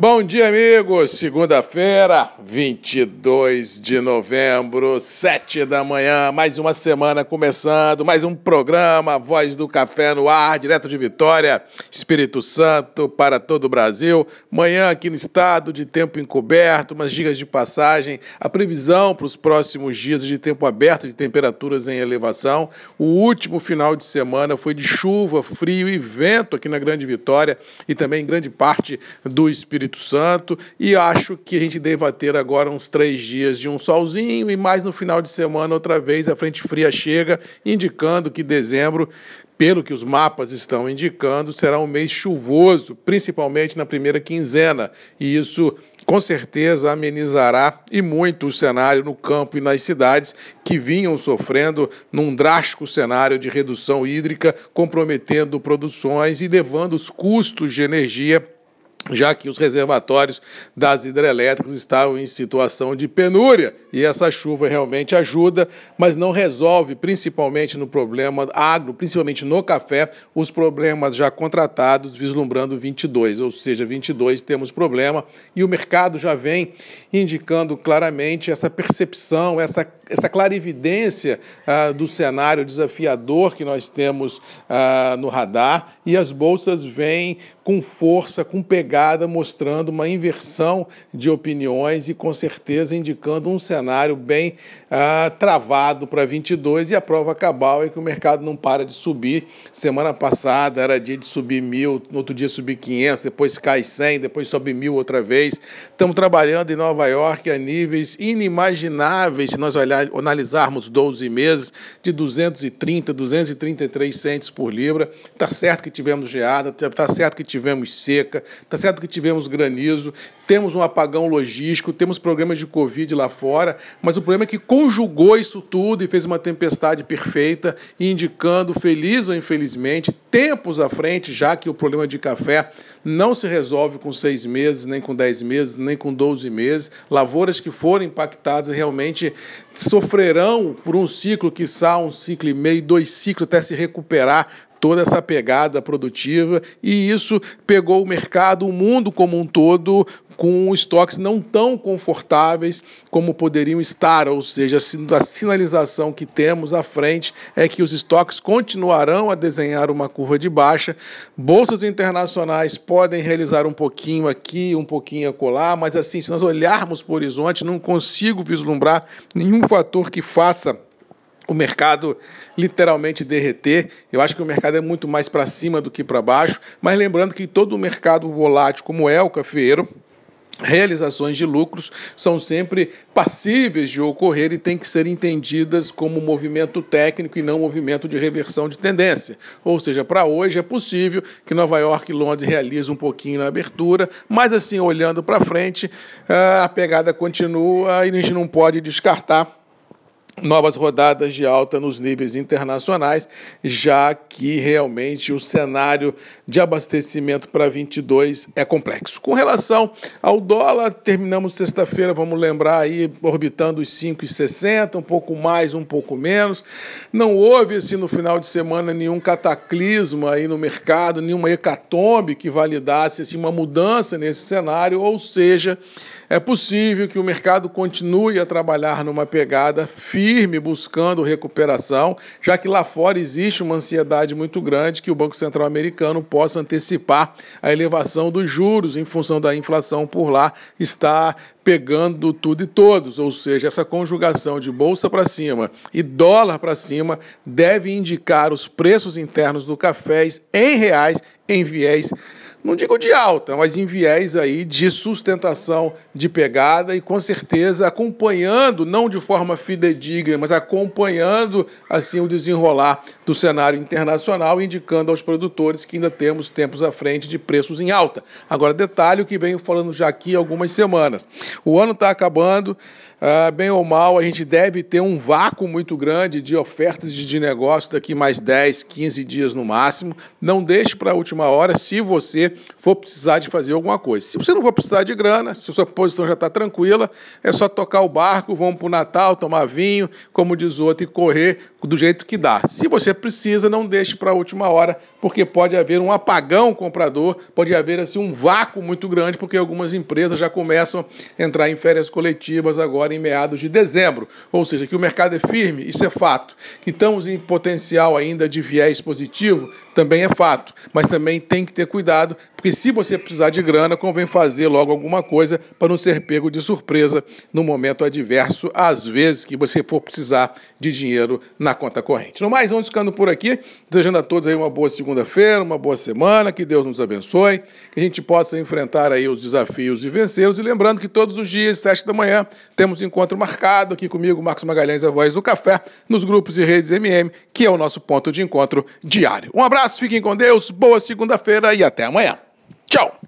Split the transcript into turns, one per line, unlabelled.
Bom dia, amigos. Segunda-feira, 22 de novembro, 7 da manhã. Mais uma semana começando, mais um programa Voz do Café no ar, direto de Vitória, Espírito Santo, para todo o Brasil. Manhã aqui no estado de tempo encoberto, umas dicas de passagem, a previsão para os próximos dias de tempo aberto, de temperaturas em elevação. O último final de semana foi de chuva, frio e vento aqui na Grande Vitória e também em grande parte do Espírito Espírito Santo e acho que a gente deva ter agora uns três dias de um solzinho e mais no final de semana outra vez a frente fria chega, indicando que dezembro pelo que os mapas estão indicando, será um mês chuvoso, principalmente na primeira quinzena, e isso com certeza amenizará e muito o cenário no campo e nas cidades que vinham sofrendo num drástico cenário de redução hídrica, comprometendo produções e levando os custos de energia já que os reservatórios das hidrelétricas estavam em situação de penúria. E essa chuva realmente ajuda, mas não resolve, principalmente no problema agro, principalmente no café, os problemas já contratados vislumbrando 22, ou seja, 22 temos problema e o mercado já vem indicando claramente essa percepção, essa essa clarividência ah, do cenário desafiador que nós temos ah, no radar. E as bolsas vêm com força, com pegada, mostrando uma inversão de opiniões e com certeza indicando um cenário bem ah, travado para 22 e a prova cabal é que o mercado não para de subir. Semana passada era dia de subir mil, no outro dia subir 500, depois cai 100, depois sobe mil outra vez. Estamos trabalhando em Nova York a níveis inimagináveis se nós olharmos analisarmos 12 meses de 230, 233 centos por libra, está certo que tivemos geada, está certo que tivemos seca, está certo que tivemos granizo, temos um apagão logístico, temos problemas de Covid lá fora, mas o problema é que conjugou isso tudo e fez uma tempestade perfeita, indicando, feliz ou infelizmente, tempos à frente, já que o problema de café não se resolve com seis meses, nem com dez meses, nem com doze meses. Lavouras que foram impactadas realmente sofrerão por um ciclo, quiçá um ciclo e meio, dois ciclos, até se recuperar toda essa pegada produtiva e isso pegou o mercado, o mundo como um todo, com estoques não tão confortáveis como poderiam estar, ou seja, a sinalização que temos à frente é que os estoques continuarão a desenhar uma curva de baixa. Bolsas internacionais podem realizar um pouquinho aqui, um pouquinho acolá, mas assim, se nós olharmos para o horizonte, não consigo vislumbrar nenhum fator que faça o mercado literalmente derreter. Eu acho que o mercado é muito mais para cima do que para baixo, mas lembrando que todo o mercado volátil, como é o cafeiro, realizações de lucros são sempre passíveis de ocorrer e têm que ser entendidas como movimento técnico e não movimento de reversão de tendência. Ou seja, para hoje é possível que Nova York e Londres realizem um pouquinho na abertura, mas assim, olhando para frente, a pegada continua e a gente não pode descartar novas rodadas de alta nos níveis internacionais, já que realmente o cenário de abastecimento para 22 é complexo. Com relação ao dólar, terminamos sexta-feira, vamos lembrar aí, orbitando os 5,60, um pouco mais, um pouco menos. Não houve assim no final de semana nenhum cataclisma aí no mercado, nenhuma hecatombe que validasse assim uma mudança nesse cenário, ou seja, é possível que o mercado continue a trabalhar numa pegada firme, buscando recuperação, já que lá fora existe uma ansiedade muito grande que o Banco Central americano possa antecipar a elevação dos juros em função da inflação por lá está pegando tudo e todos, ou seja, essa conjugação de bolsa para cima e dólar para cima deve indicar os preços internos do café em reais em viés não digo de alta, mas em viés aí de sustentação de pegada e com certeza acompanhando, não de forma fidedigna, mas acompanhando assim o desenrolar do cenário internacional, indicando aos produtores que ainda temos tempos à frente de preços em alta. Agora, detalhe que venho falando já aqui algumas semanas. O ano está acabando, Uh, bem ou mal, a gente deve ter um vácuo muito grande de ofertas de negócio daqui mais 10, 15 dias no máximo. Não deixe para a última hora, se você for precisar de fazer alguma coisa. Se você não for precisar de grana, se a sua posição já está tranquila, é só tocar o barco, vamos para o Natal, tomar vinho, como diz o outro, e correr do jeito que dá. Se você precisa, não deixe para a última hora, porque pode haver um apagão comprador, pode haver assim um vácuo muito grande, porque algumas empresas já começam a entrar em férias coletivas agora em meados de dezembro. Ou seja, que o mercado é firme, isso é fato. Que estamos em potencial ainda de viés positivo, também é fato. Mas também tem que ter cuidado, porque se você precisar de grana, convém fazer logo alguma coisa para não ser pego de surpresa no momento adverso, às vezes que você for precisar de dinheiro na conta corrente. No mais, vamos ficando por aqui, desejando a todos aí uma boa segunda-feira, uma boa semana, que Deus nos abençoe, que a gente possa enfrentar aí os desafios e vencê-los. E lembrando que todos os dias, sete da manhã, temos encontro marcado aqui comigo, Marcos Magalhães, a voz do café, nos grupos e redes MM, que é o nosso ponto de encontro diário. Um abraço, fiquem com Deus, boa segunda-feira e até amanhã. Chao.